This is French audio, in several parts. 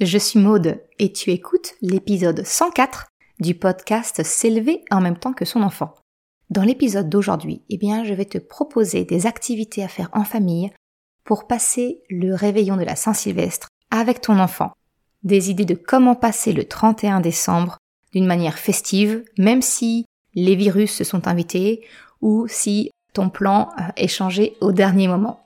je suis Maude et tu écoutes l'épisode 104 du podcast S'élever en même temps que son enfant. Dans l'épisode d'aujourd'hui, eh bien, je vais te proposer des activités à faire en famille pour passer le réveillon de la Saint-Sylvestre avec ton enfant. Des idées de comment passer le 31 décembre d'une manière festive, même si les virus se sont invités ou si ton plan euh, est changé au dernier moment.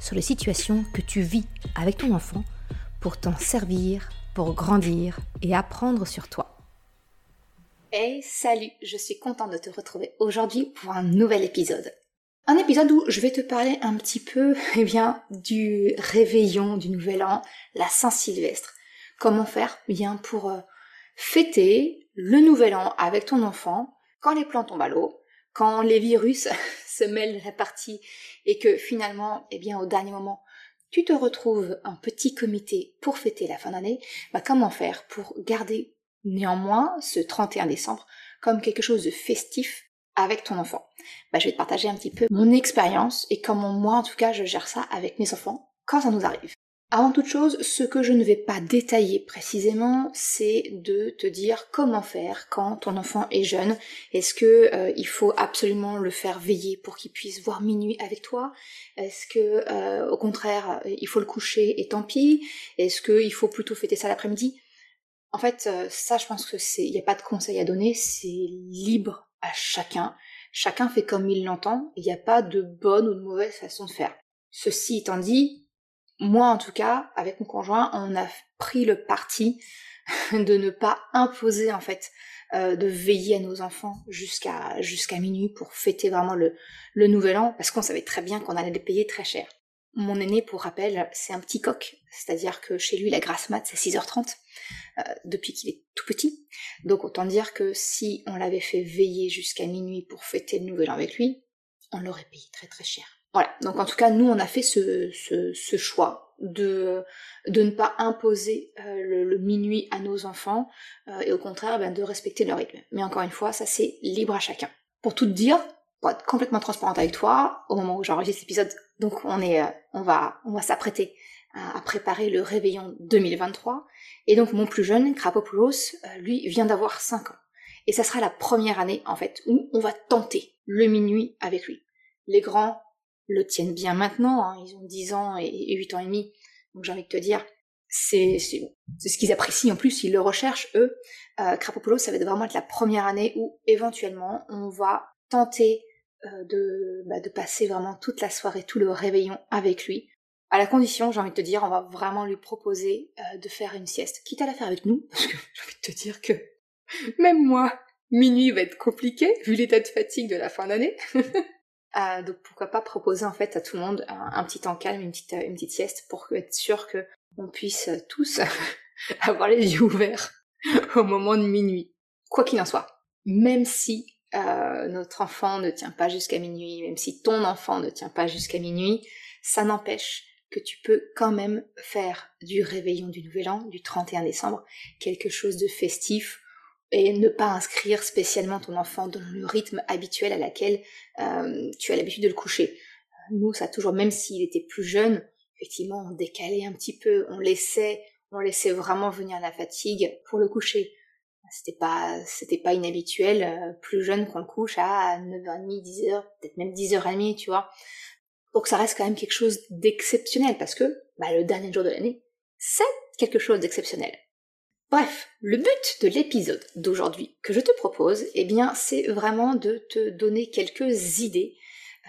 sur les situations que tu vis avec ton enfant pour t'en servir, pour grandir et apprendre sur toi. Hey, salut, je suis contente de te retrouver aujourd'hui pour un nouvel épisode. Un épisode où je vais te parler un petit peu, eh bien, du réveillon du nouvel an, la Saint-Sylvestre. Comment faire, eh bien, pour euh, fêter le nouvel an avec ton enfant quand les plans tombent à l'eau, quand les virus se mêlent de la partie et que finalement, eh bien, au dernier moment, tu te retrouves un petit comité pour fêter la fin d'année, bah, comment faire pour garder néanmoins ce 31 décembre comme quelque chose de festif avec ton enfant? Bah, Je vais te partager un petit peu mon expérience et comment moi, en tout cas, je gère ça avec mes enfants quand ça nous arrive. Avant toute chose, ce que je ne vais pas détailler précisément, c'est de te dire comment faire quand ton enfant est jeune. Est-ce que euh, il faut absolument le faire veiller pour qu'il puisse voir minuit avec toi? Est-ce que euh, au contraire, il faut le coucher et tant pis? Est-ce qu'il faut plutôt fêter ça l'après-midi? En fait, euh, ça, je pense que c'est, il n'y a pas de conseil à donner. C'est libre à chacun. Chacun fait comme il l'entend. Il n'y a pas de bonne ou de mauvaise façon de faire. Ceci étant dit, moi en tout cas, avec mon conjoint, on a pris le parti de ne pas imposer en fait euh, de veiller à nos enfants jusqu'à jusqu'à minuit pour fêter vraiment le, le nouvel an parce qu'on savait très bien qu'on allait les payer très cher. Mon aîné, pour rappel, c'est un petit coq, c'est-à-dire que chez lui la grasse mat c'est 6h30 euh, depuis qu'il est tout petit. Donc autant dire que si on l'avait fait veiller jusqu'à minuit pour fêter le nouvel an avec lui, on l'aurait payé très très cher. Voilà, donc en tout cas, nous, on a fait ce, choix de, de ne pas imposer euh, le, minuit à nos enfants, euh, et au contraire, ben, de respecter leur rythme. Mais encore une fois, ça c'est libre à chacun. Pour tout te dire, pour être complètement transparente avec toi, au moment où j'enregistre l'épisode, donc on est, euh, on va, on va s'apprêter à, préparer le réveillon 2023, et donc mon plus jeune, Krapopoulos, lui, vient d'avoir 5 ans. Et ça sera la première année, en fait, où on va tenter le minuit avec lui. Les grands le tiennent bien maintenant, hein. ils ont 10 ans et 8 ans et demi, donc j'ai envie de te dire, c'est ce qu'ils apprécient en plus, ils le recherchent eux. Euh, Crapopolo, ça va vraiment être la première année où éventuellement on va tenter euh, de, bah, de passer vraiment toute la soirée, tout le réveillon avec lui. À la condition, j'ai envie de te dire, on va vraiment lui proposer euh, de faire une sieste, quitte à la faire avec nous, parce que j'ai envie de te dire que même moi, minuit va être compliqué, vu l'état de fatigue de la fin d'année. Euh, donc pourquoi pas proposer en fait à tout le monde un, petit temps calme, une petite, une petite sieste pour être sûr que on puisse tous avoir les yeux ouverts au moment de minuit. Quoi qu'il en soit, même si euh, notre enfant ne tient pas jusqu'à minuit, même si ton enfant ne tient pas jusqu'à minuit, ça n'empêche que tu peux quand même faire du réveillon du Nouvel An, du 31 décembre, quelque chose de festif et ne pas inscrire spécialement ton enfant dans le rythme habituel à laquelle euh, tu as l'habitude de le coucher. Nous, ça toujours, même s'il était plus jeune, effectivement, on décalait un petit peu, on laissait, on laissait vraiment venir la fatigue pour le coucher. C'était pas, c'était pas inhabituel, euh, plus jeune qu'on le couche à 9h30, 10h, peut-être même 10h30, tu vois. Donc ça reste quand même quelque chose d'exceptionnel parce que, bah, le dernier jour de l'année, c'est quelque chose d'exceptionnel. Bref, le but de l'épisode d'aujourd'hui que je te propose, eh bien, c'est vraiment de te donner quelques idées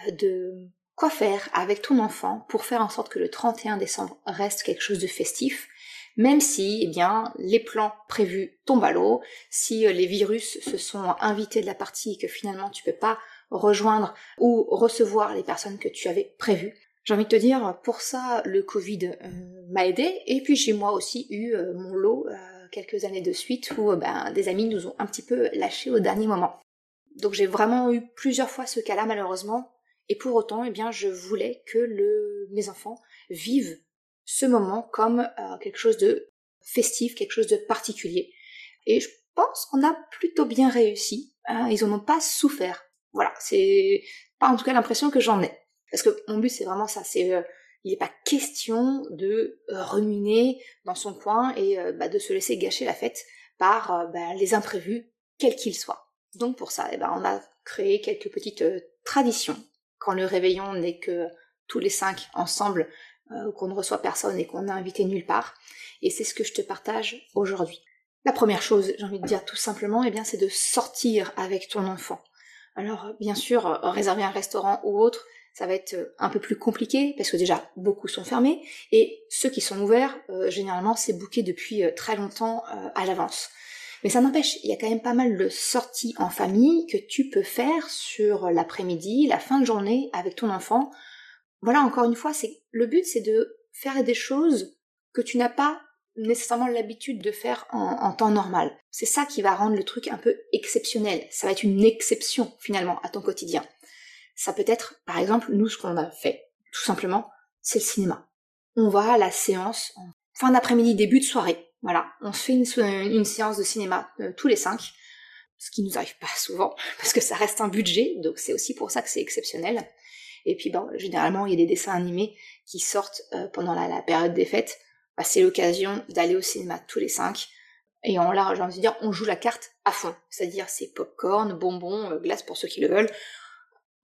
euh, de quoi faire avec ton enfant pour faire en sorte que le 31 décembre reste quelque chose de festif, même si, eh bien, les plans prévus tombent à l'eau, si euh, les virus se sont invités de la partie et que finalement tu peux pas rejoindre ou recevoir les personnes que tu avais prévues. J'ai envie de te dire, pour ça, le Covid euh, m'a aidé, et puis j'ai moi aussi eu mon lot quelques années de suite où ben, des amis nous ont un petit peu lâchés au dernier moment. Donc j'ai vraiment eu plusieurs fois ce cas-là malheureusement, et pour autant, eh bien, je voulais que le, mes enfants vivent ce moment comme quelque chose de festif, quelque chose de particulier. Et je pense qu'on a plutôt bien réussi. Hein, ils en ont pas souffert. Voilà, c'est pas en tout cas l'impression que j'en ai. Parce que mon but c'est vraiment ça, c'est euh, il n'est pas question de euh, ruminer dans son coin et euh, bah, de se laisser gâcher la fête par bah, les imprévus, quels qu'ils soient. Donc pour ça, eh ben, on a créé quelques petites traditions. Quand le réveillon n'est que tous les cinq ensemble, qu'on ne reçoit personne et qu'on n'a invité nulle part. Et c'est ce que je te partage aujourd'hui. La première chose, j'ai envie de dire tout simplement, eh c'est de sortir avec ton enfant. Alors, bien sûr, euh, réserver un restaurant ou autre, ça va être euh, un peu plus compliqué parce que déjà beaucoup sont fermés et ceux qui sont ouverts, euh, généralement, c'est booké depuis très longtemps à l'avance. Mais ça n'empêche, il y a quand même pas mal de sorties en famille que tu peux faire sur l'après-midi, la fin de journée avec ton enfant. Voilà, encore une fois, c'est le but, c'est de faire des choses que tu n'as pas nécessairement l'habitude de faire en, temps normal. C'est ça qui va rendre le truc un peu exceptionnel. Ça va être une exception finalement à ton quotidien. Ça peut être, par exemple, nous ce qu'on a fait, tout simplement, c'est le cinéma. On va à la séance en fin d'après-midi, début de soirée. Voilà, on se fait une, séance de cinéma euh, tous les cinq, ce qui nous arrive pas souvent parce que ça reste un budget, donc c'est aussi pour ça que c'est exceptionnel. Et puis bon, généralement il y a des dessins animés qui sortent euh, pendant la période des fêtes bah, c'est l'occasion d'aller au cinéma tous les cinq. Et en là, j'ai envie de dire, on joue la carte à fond. C'est-à-dire, c'est popcorn, bonbons, euh, glace pour ceux qui le veulent.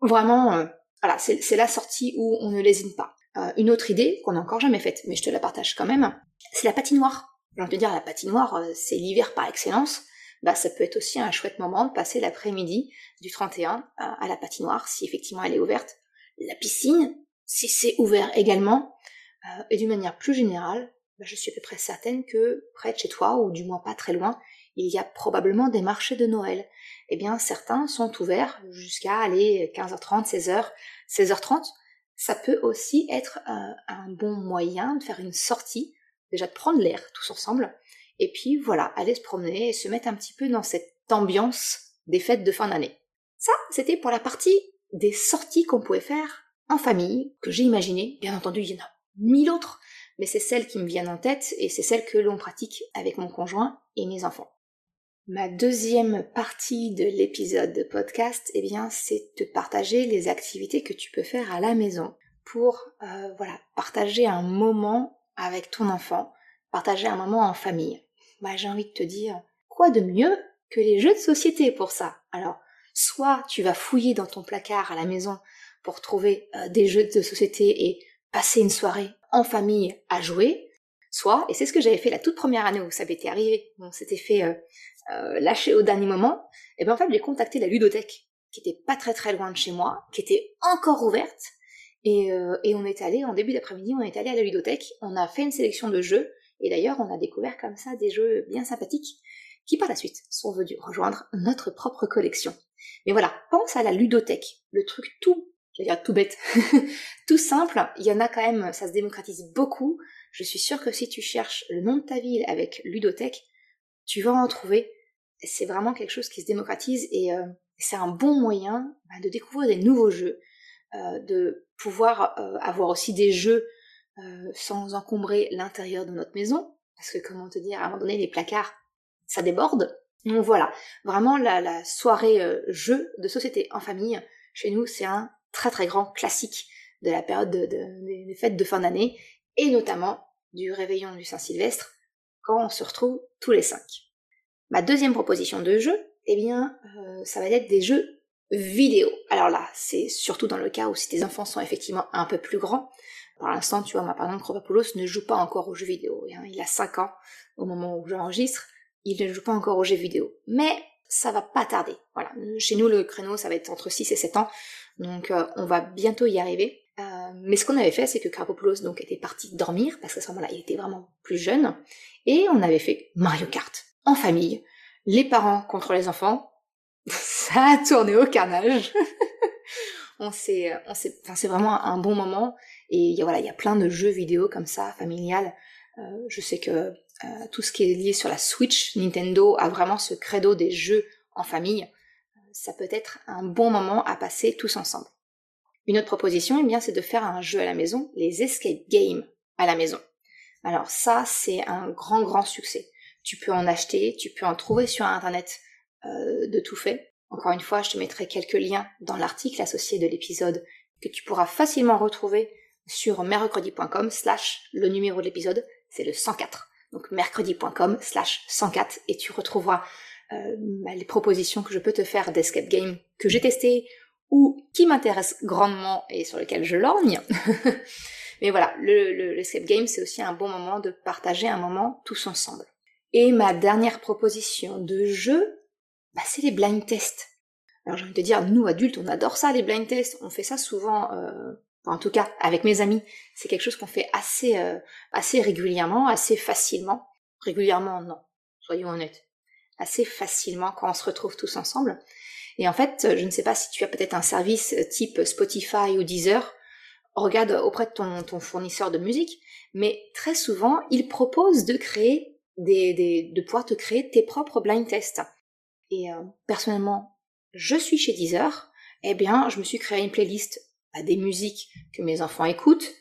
Vraiment, euh, voilà, c'est la sortie où on ne lésine pas. Euh, une autre idée qu'on n'a encore jamais faite, mais je te la partage quand même, c'est la patinoire. J'ai envie de dire, la patinoire, c'est l'hiver par excellence. Bah, ça peut être aussi un chouette moment de passer l'après-midi du 31 à la patinoire, si effectivement elle est ouverte. La piscine, si c'est ouvert également. et d'une manière plus générale, bah, je suis à peu près certaine que près de chez toi, ou du moins pas très loin, il y a probablement des marchés de Noël. Eh bien, certains sont ouverts jusqu'à aller 15h30, 16h, 16h30. Ça peut aussi être un, un bon moyen de faire une sortie, déjà de prendre l'air tous ensemble, et puis voilà, aller se promener et se mettre un petit peu dans cette ambiance des fêtes de fin d'année. Ça, c'était pour la partie des sorties qu'on pouvait faire en famille, que j'ai imaginé. Bien entendu, il y en a mille autres mais c'est celle qui me viennent en tête et c'est celle que l'on pratique avec mon conjoint et mes enfants. Ma deuxième partie de l'épisode de podcast, eh bien, c'est de partager les activités que tu peux faire à la maison pour, euh, voilà, partager un moment avec ton enfant, partager un moment en famille. Bah, j'ai envie de te dire, quoi de mieux que les jeux de société pour ça? Alors, soit tu vas fouiller dans ton placard à la maison pour trouver euh, des jeux de société et passer une soirée en famille à jouer, soit, et c'est ce que j'avais fait la toute première année où ça avait arrivé, on s'était fait euh, euh, lâcher au dernier moment, et bien en fait j'ai contacté la ludothèque, qui était pas très très loin de chez moi, qui était encore ouverte, et, euh, et on est allé, en début d'après-midi, on est allé à la ludothèque, on a fait une sélection de jeux, et d'ailleurs on a découvert comme ça des jeux bien sympathiques, qui par la suite sont venus rejoindre notre propre collection. Mais voilà, pense à la ludothèque, le truc tout je vais dire tout bête, tout simple, il y en a quand même, ça se démocratise beaucoup. Je suis sûre que si tu cherches le nom de ta ville avec ludothèque, tu vas en trouver. C'est vraiment quelque chose qui se démocratise et euh, c'est un bon moyen bah, de découvrir des nouveaux jeux, euh, de pouvoir euh, avoir aussi des jeux sans encombrer l'intérieur de notre maison, parce que comment te dire, à un moment donné, les placards, ça déborde. Donc voilà, vraiment la, la soirée jeu de société en famille, chez nous, c'est un très très grand classique de la période des fêtes de fin d'année, et notamment du réveillon du Saint-Sylvestre, quand on se retrouve tous les cinq. Ma deuxième proposition de jeu, eh bien, euh, ça va être des jeux vidéo. Alors là, c'est surtout dans le cas où si tes enfants sont effectivement un peu plus grands. Pour l'instant, tu vois, ma par exemple, ne joue pas encore aux jeux vidéo. Hein. Il a 5 ans au moment où j'enregistre. Il ne joue pas encore aux jeux vidéo. Mais ça va pas tarder. Chez nous, le créneau, ça va être entre 6 et 7 ans. Donc euh, on va bientôt y arriver. Euh, mais ce qu'on avait fait, c'est que Krapopoulos donc était parti dormir parce qu'à ce moment-là, il était vraiment plus jeune, et on avait fait Mario Kart en famille, les parents contre les enfants. Ça a tourné au carnage. on s'est, on s'est, enfin c'est vraiment un bon moment. Et voilà, il y a plein de jeux vidéo comme ça, familial. Euh, je sais que euh, tout ce qui est lié sur la Switch, Nintendo a vraiment ce credo des jeux en famille. Ça peut être un bon moment à passer tous ensemble. Une autre proposition, eh bien, c'est de faire un jeu à la maison, les escape games à la maison. Alors ça, c'est un grand, grand succès. Tu peux en acheter, tu peux en trouver sur Internet euh, de tout fait. Encore une fois, je te mettrai quelques liens dans l'article associé de l'épisode que tu pourras facilement retrouver sur mercredi.com slash le numéro de l'épisode, c'est le 104. Donc mercredi.com slash 104 et tu retrouveras euh, les propositions que je peux te faire d'escape game que j'ai testé ou qui m'intéressent grandement et sur lesquelles je lorgne. Mais voilà, le, l'escape game, c'est aussi un bon moment de partager un moment tous ensemble. Et ma dernière proposition de jeu, bah, c'est les blind tests. Alors j'ai envie de dire, nous adultes, on adore ça, les blind tests. On fait ça souvent, euh, en tout cas avec mes amis. C'est quelque chose qu'on fait assez, euh, assez régulièrement, assez facilement. Régulièrement, non. Soyons honnêtes. Assez facilement quand on se retrouve tous ensemble. Et en fait, je ne sais pas si tu as peut-être un service type Spotify ou Deezer. Regarde auprès de ton, fournisseur de musique, mais très souvent, il propose de créer des, de pouvoir te créer tes propres blind tests. Et euh, personnellement, je suis chez Deezer, eh bien, je me suis créé une playlist à des musiques que mes enfants écoutent,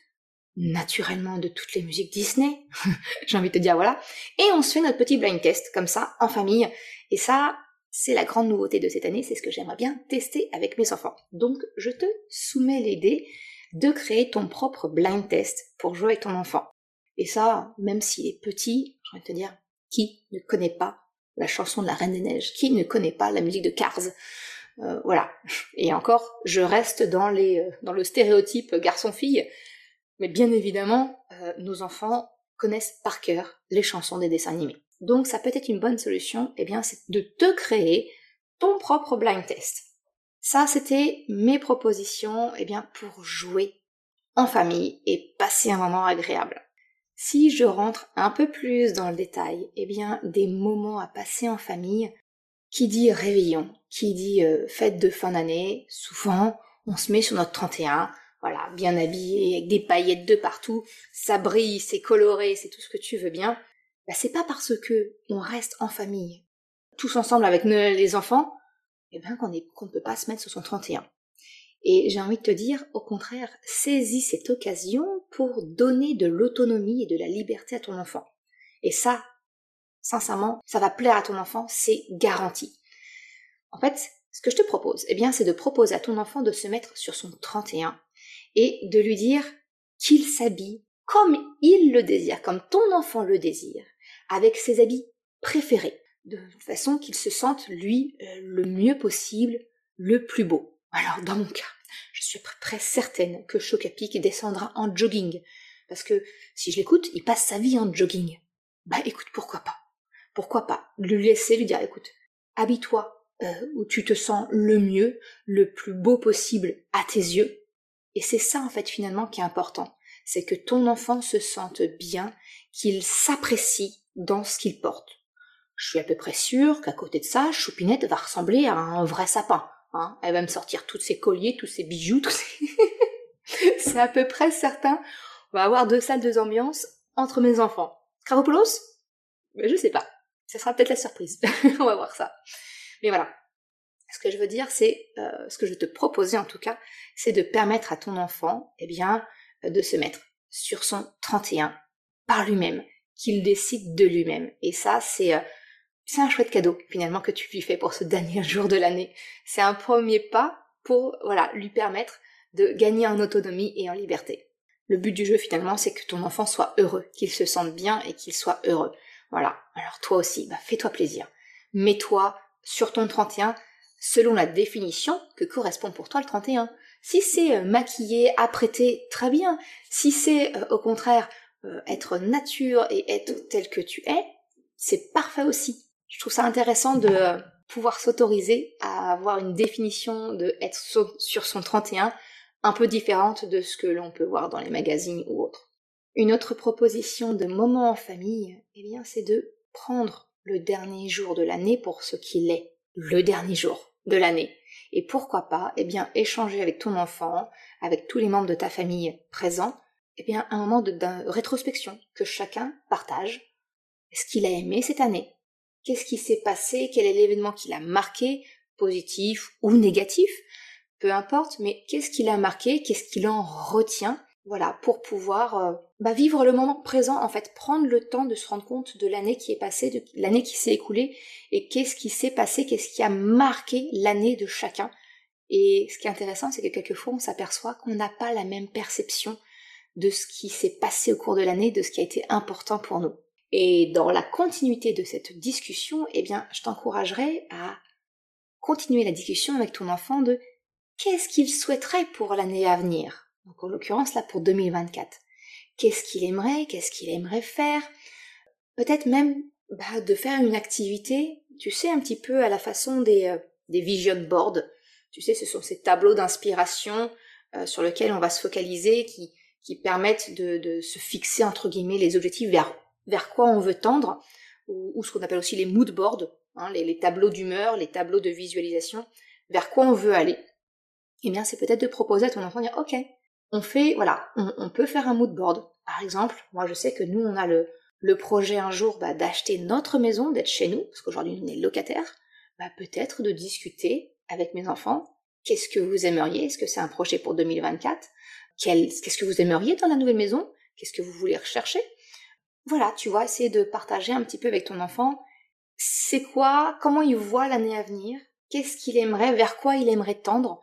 naturellement de toutes les musiques Disney, j'ai envie de te dire voilà, et on se fait notre petit blind test comme ça en famille, et ça, c'est la grande nouveauté de cette année, c'est ce que j'aimerais bien tester avec mes enfants. Donc, je te soumets l'idée de créer ton propre blind test pour jouer avec ton enfant. Et ça, même s'il est petit, j'ai envie de te dire, qui ne connaît pas la chanson de la Reine des Neiges Qui ne connaît pas la musique de Cars euh, Voilà. Et encore, je reste dans, les, euh, dans le stéréotype garçon-fille, mais bien évidemment, euh, nos enfants connaissent par cœur les chansons des dessins animés. Donc ça peut être une bonne solution, eh bien, c'est de te créer ton propre blind test. Ça, c'était mes propositions eh bien, pour jouer en famille et passer un moment agréable. Si je rentre un peu plus dans le détail, eh bien, des moments à passer en famille, qui dit réveillon, qui dit euh, fête de fin d'année, souvent, on se met sur notre 31, voilà, bien habillé, avec des paillettes de partout, ça brille, c'est coloré, c'est tout ce que tu veux bien. Bah, c'est pas parce que on reste en famille, tous ensemble avec les enfants, eh bien qu'on ne peut pas se mettre sur son 31. Et j'ai envie de te dire, au contraire, saisis cette occasion pour donner de l'autonomie et de la liberté à ton enfant. Et ça, sincèrement, ça va plaire à ton enfant, c'est garanti. En fait, ce que je te propose, eh bien, c'est de proposer à ton enfant de se mettre sur son 31 et de lui dire qu'il s'habille comme il le désire, comme ton enfant le désire, avec ses habits préférés de façon qu'il se sente, lui, euh, le mieux possible, le plus beau. Alors, dans mon cas, je suis très certaine que Chocapic descendra en jogging. Parce que si je l'écoute, il passe sa vie en jogging. Bah écoute, pourquoi pas? Pourquoi pas Lui laisser lui dire, écoute, habille-toi euh, où tu te sens le mieux, le plus beau possible à tes yeux. Et c'est ça en fait finalement qui est important. C'est que ton enfant se sente bien, qu'il s'apprécie dans ce qu'il porte. Je suis à peu près sûre qu'à côté de ça, Choupinette va ressembler à un vrai sapin. Hein. Elle va me sortir tous ses colliers, tous ses bijoux, tous ses... C'est à peu près certain. On va avoir deux salles, deux ambiances entre mes enfants. Kravopoulos? Mais je sais pas. Ce sera peut-être la surprise. On va voir ça. Mais voilà. Ce que je veux dire, c'est, euh, ce que je te proposais en tout cas, c'est de permettre à ton enfant, eh bien, de se mettre sur son 31 par lui-même, qu'il décide de lui-même. Et ça, c'est euh, c'est un chouette cadeau finalement que tu lui fais pour ce dernier jour de l'année. C'est un premier pas pour voilà lui permettre de gagner en autonomie et en liberté. Le but du jeu finalement c'est que ton enfant soit heureux, qu'il se sente bien et qu'il soit heureux. Voilà. Alors toi aussi, bah, fais-toi plaisir. Mets-toi sur ton 31 selon la définition que correspond pour toi le 31. Si c'est euh, maquillé, apprêté, très bien. Si c'est euh, au contraire euh, être nature et être tel que tu es, c'est parfait aussi je trouve ça intéressant de pouvoir s'autoriser à avoir une définition de être sur son 31 un peu différente de ce que l'on peut voir dans les magazines ou autres. Une autre proposition de moment en famille, eh bien, c'est de prendre le dernier jour de l'année pour ce qu'il est, le dernier jour. de l'année. Et pourquoi pas, eh bien, échanger avec ton enfant, avec tous les membres de ta famille présents, eh bien, un moment de, rétrospection que chacun partage. Ce qu'il a aimé cette année? Qu'est-ce qui s'est passé? Quel est l'événement qui l'a marqué? Positif ou négatif? Peu importe, mais qu'est-ce qui l'a marqué? Qu'est-ce qu'il en retient? Voilà, pour pouvoir euh, bah, vivre le moment présent, en fait, prendre le temps de se rendre compte de l'année qui est passée, de l'année qui s'est écoulée, et qu'est-ce qui s'est passé, qu'est-ce qui a marqué l'année de chacun? Et ce qui est intéressant, c'est que quelquefois on s'aperçoit qu'on n'a pas la même perception de ce qui s'est passé au cours de l'année, de ce qui a été important pour nous. Et dans la continuité de cette discussion, eh bien, je t'encouragerai à continuer la discussion avec ton enfant de qu'est-ce qu'il souhaiterait pour l'année à venir? Donc en l'occurrence là pour 2024. Qu'est-ce qu'il aimerait? Qu'est-ce qu'il aimerait faire? Peut-être même bah, de faire une activité, tu sais, un petit peu à la façon des, euh, vision boards. Tu sais, ce sont ces tableaux d'inspiration euh, sur lesquels on va se focaliser, qui, qui permettent de, se fixer, entre guillemets, les objectifs vers, vers quoi on veut tendre, ou, ce qu'on appelle aussi les mood boards, hein, les, tableaux d'humeur, les tableaux de visualisation, vers quoi on veut aller. Eh bien, c'est peut-être de proposer à ton enfant de dire, ok, on fait, voilà, on, peut faire un mood board. Par exemple, moi je sais que nous on a le, le projet un jour bah, d'acheter notre maison, d'être chez nous, parce qu'aujourd'hui on est locataire, bah, peut-être de discuter avec mes enfants. Qu'est-ce que vous aimeriez? Est-ce que c'est un projet pour 2024 Qu'est-ce que vous aimeriez dans la nouvelle maison? Qu'est-ce que vous voulez rechercher? Voilà, tu vois, essayer de partager un petit peu avec ton enfant. C'est quoi, comment il voit l'année à venir, qu'est-ce qu'il aimerait, vers quoi il aimerait tendre,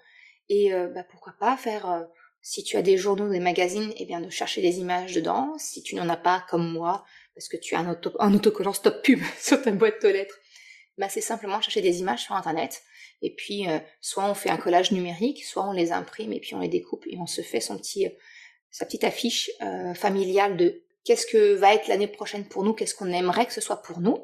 et euh, bah, pourquoi pas faire euh, si tu as des journaux, des magazines, eh bien de chercher des images dedans. Si tu n'en as pas, comme moi, parce que tu as un, un autocollant stop pub sur ta boîte aux lettres, bah c'est simplement chercher des images sur internet. Et puis, euh, soit on fait un collage numérique, soit on les imprime et puis on les découpe et on se fait son petit, sa petite affiche euh, familiale de qu'est-ce que va être l'année prochaine pour nous, qu'est-ce qu'on aimerait que ce soit pour nous.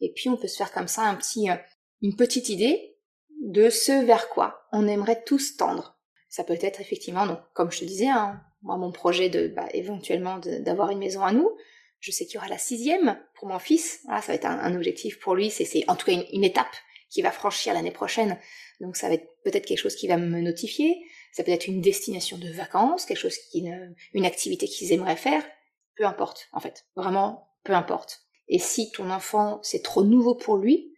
Et puis on peut se faire comme ça un petit, euh, une petite idée de ce vers quoi on aimerait tous tendre. Ça peut être effectivement, donc, comme je te disais, hein, moi mon projet de bah, éventuellement d'avoir une maison à nous. Je sais qu'il y aura la sixième pour mon fils. Ça va être un, objectif pour lui. C'est en tout cas une, étape qu'il va franchir l'année prochaine. Donc ça va être peut-être quelque chose qui va me notifier. Ça peut être une destination de vacances, quelque chose qui, une activité qu'ils aimeraient faire. Peu importe, en fait. Vraiment, peu importe. Et si ton enfant, c'est trop nouveau pour lui,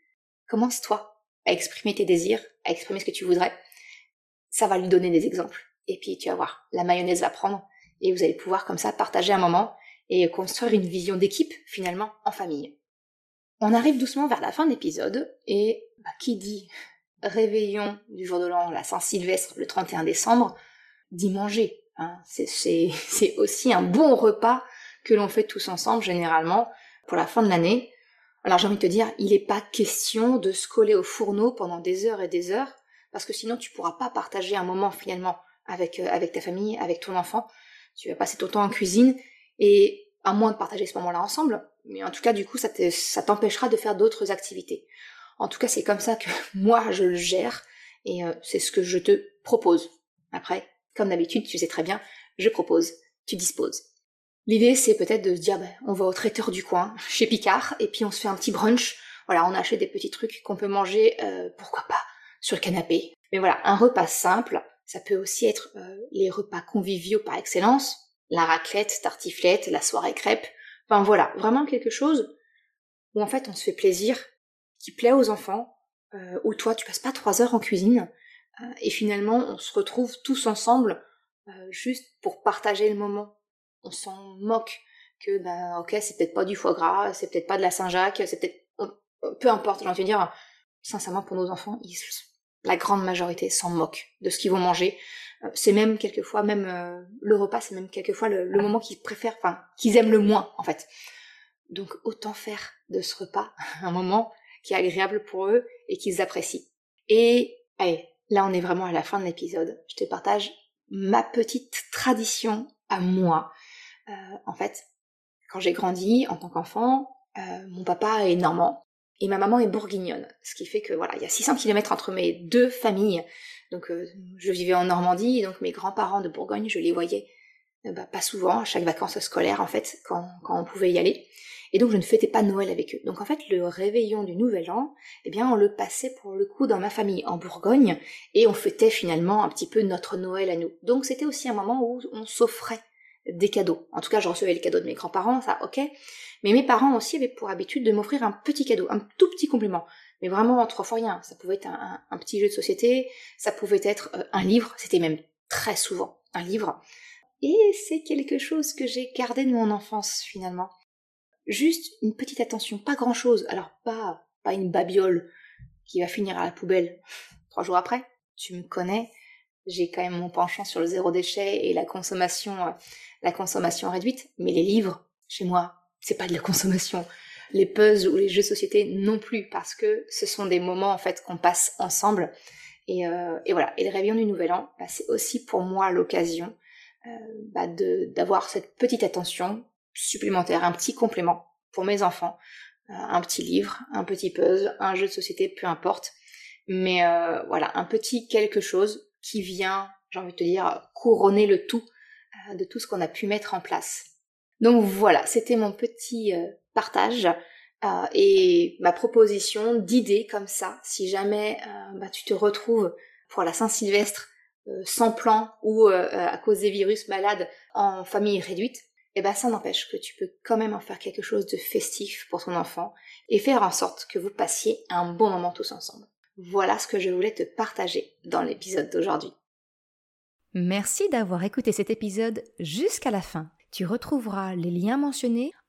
commence-toi à exprimer tes désirs, à exprimer ce que tu voudrais ça va lui donner des exemples. Et puis tu vas voir, la mayonnaise va prendre et vous allez pouvoir comme ça partager un moment et construire une vision d'équipe finalement en famille. On arrive doucement vers la fin de l'épisode et bah, qui dit réveillon du jour de l'an, la Saint-Sylvestre, le 31 décembre, dit manger. Hein. C'est aussi un bon repas que l'on fait tous ensemble généralement pour la fin de l'année. Alors j'ai envie de te dire, il n'est pas question de se coller au fourneau pendant des heures et des heures parce que sinon tu pourras pas partager un moment finalement avec, euh, avec ta famille, avec ton enfant. Tu vas passer ton temps en cuisine et à moins de partager ce moment-là ensemble, mais en tout cas du coup ça t'empêchera de faire d'autres activités. En tout cas c'est comme ça que moi je le gère et euh, c'est ce que je te propose. Après, comme d'habitude, tu sais très bien, je propose, tu disposes. L'idée c'est peut-être de se dire ben, on va au traiteur du coin, chez Picard, et puis on se fait un petit brunch. Voilà, on achète des petits trucs qu'on peut manger, euh, pourquoi pas, sur le canapé. Mais voilà, un repas simple, ça peut aussi être euh, les repas conviviaux par excellence, la raclette, tartiflette, la soirée crêpe. Enfin voilà, vraiment quelque chose où en fait on se fait plaisir, qui plaît aux enfants, euh, où toi tu passes pas trois heures en cuisine, euh, et finalement on se retrouve tous ensemble juste pour partager le moment. On s'en moque que ben ok c'est peut-être pas du foie gras, c'est peut-être pas de la Saint-Jacques, c'est peut-être peu importe, j'ai envie de dire sincèrement pour nos enfants, ils la grande majorité s'en moque de ce qu'ils vont manger. Euh, c'est même quelquefois, même euh, le repas, c'est même quelquefois le, moment qu'ils préfèrent, enfin, qu'ils aiment le moins, en fait. Donc autant faire de ce repas un moment qui est agréable pour eux et qu'ils apprécient. Et allez, là on est vraiment à la fin de l'épisode. Je te partage ma petite tradition à moi. Euh, en fait, quand j'ai grandi en tant qu'enfant, mon papa est normand et ma maman est bourguignonne, ce qui fait que voilà, il y a 600 km entre mes deux familles. Donc euh, je vivais en Normandie, donc mes grands-parents de Bourgogne, je les voyais euh, bah, pas souvent, à chaque vacances scolaires en fait, quand, quand on pouvait y aller. Et donc je ne fêtais pas Noël avec eux. Donc en fait le réveillon du Nouvel An, eh bien on le passait pour le coup dans ma famille en Bourgogne et on fêtait finalement un petit peu notre Noël à nous. Donc c'était aussi un moment où on s'offrait des cadeaux. En tout cas je recevais les cadeaux de mes grands-parents, ça ok. Mais mes parents aussi avaient pour habitude de m'offrir un petit cadeau, un tout petit compliment. Mais vraiment trois fois rien. Ça pouvait être un, petit jeu de société, ça pouvait être euh, un livre, c'était même très souvent un livre. Et c'est quelque chose que j'ai gardé de mon enfance finalement. Juste une petite attention, pas grand chose. Alors pas, pas une babiole qui va finir à la poubelle trois jours après. Tu me connais, j'ai quand même mon penchant sur le zéro déchet et la consommation, euh, la consommation réduite. Mais les livres, chez moi, c'est pas de la consommation. Les puzzles ou les jeux de société non plus, parce que ce sont des moments en fait qu'on passe ensemble. Et, euh, et, voilà. Et le réveillon du Nouvel An, bah, c'est aussi pour moi l'occasion euh, bah, d'avoir cette petite attention supplémentaire, un petit complément pour mes enfants, euh, un petit livre, un petit puzzle, un jeu de société, peu importe. Mais voilà, un petit quelque chose qui vient, j'ai envie de te dire, couronner le tout de tout ce qu'on a pu mettre en place. Donc voilà, c'était mon petit partage et ma proposition d'idées comme ça, si jamais bah, tu te retrouves pour la Saint-Sylvestre sans plan ou à cause des virus malades en famille réduite, et eh ben ça n'empêche que tu peux quand même en faire quelque chose de festif pour ton enfant et faire en sorte que vous passiez un bon moment tous ensemble. Voilà ce que je voulais te partager dans l'épisode d'aujourd'hui. Merci d'avoir écouté cet épisode jusqu'à la fin. Tu retrouveras les liens mentionnés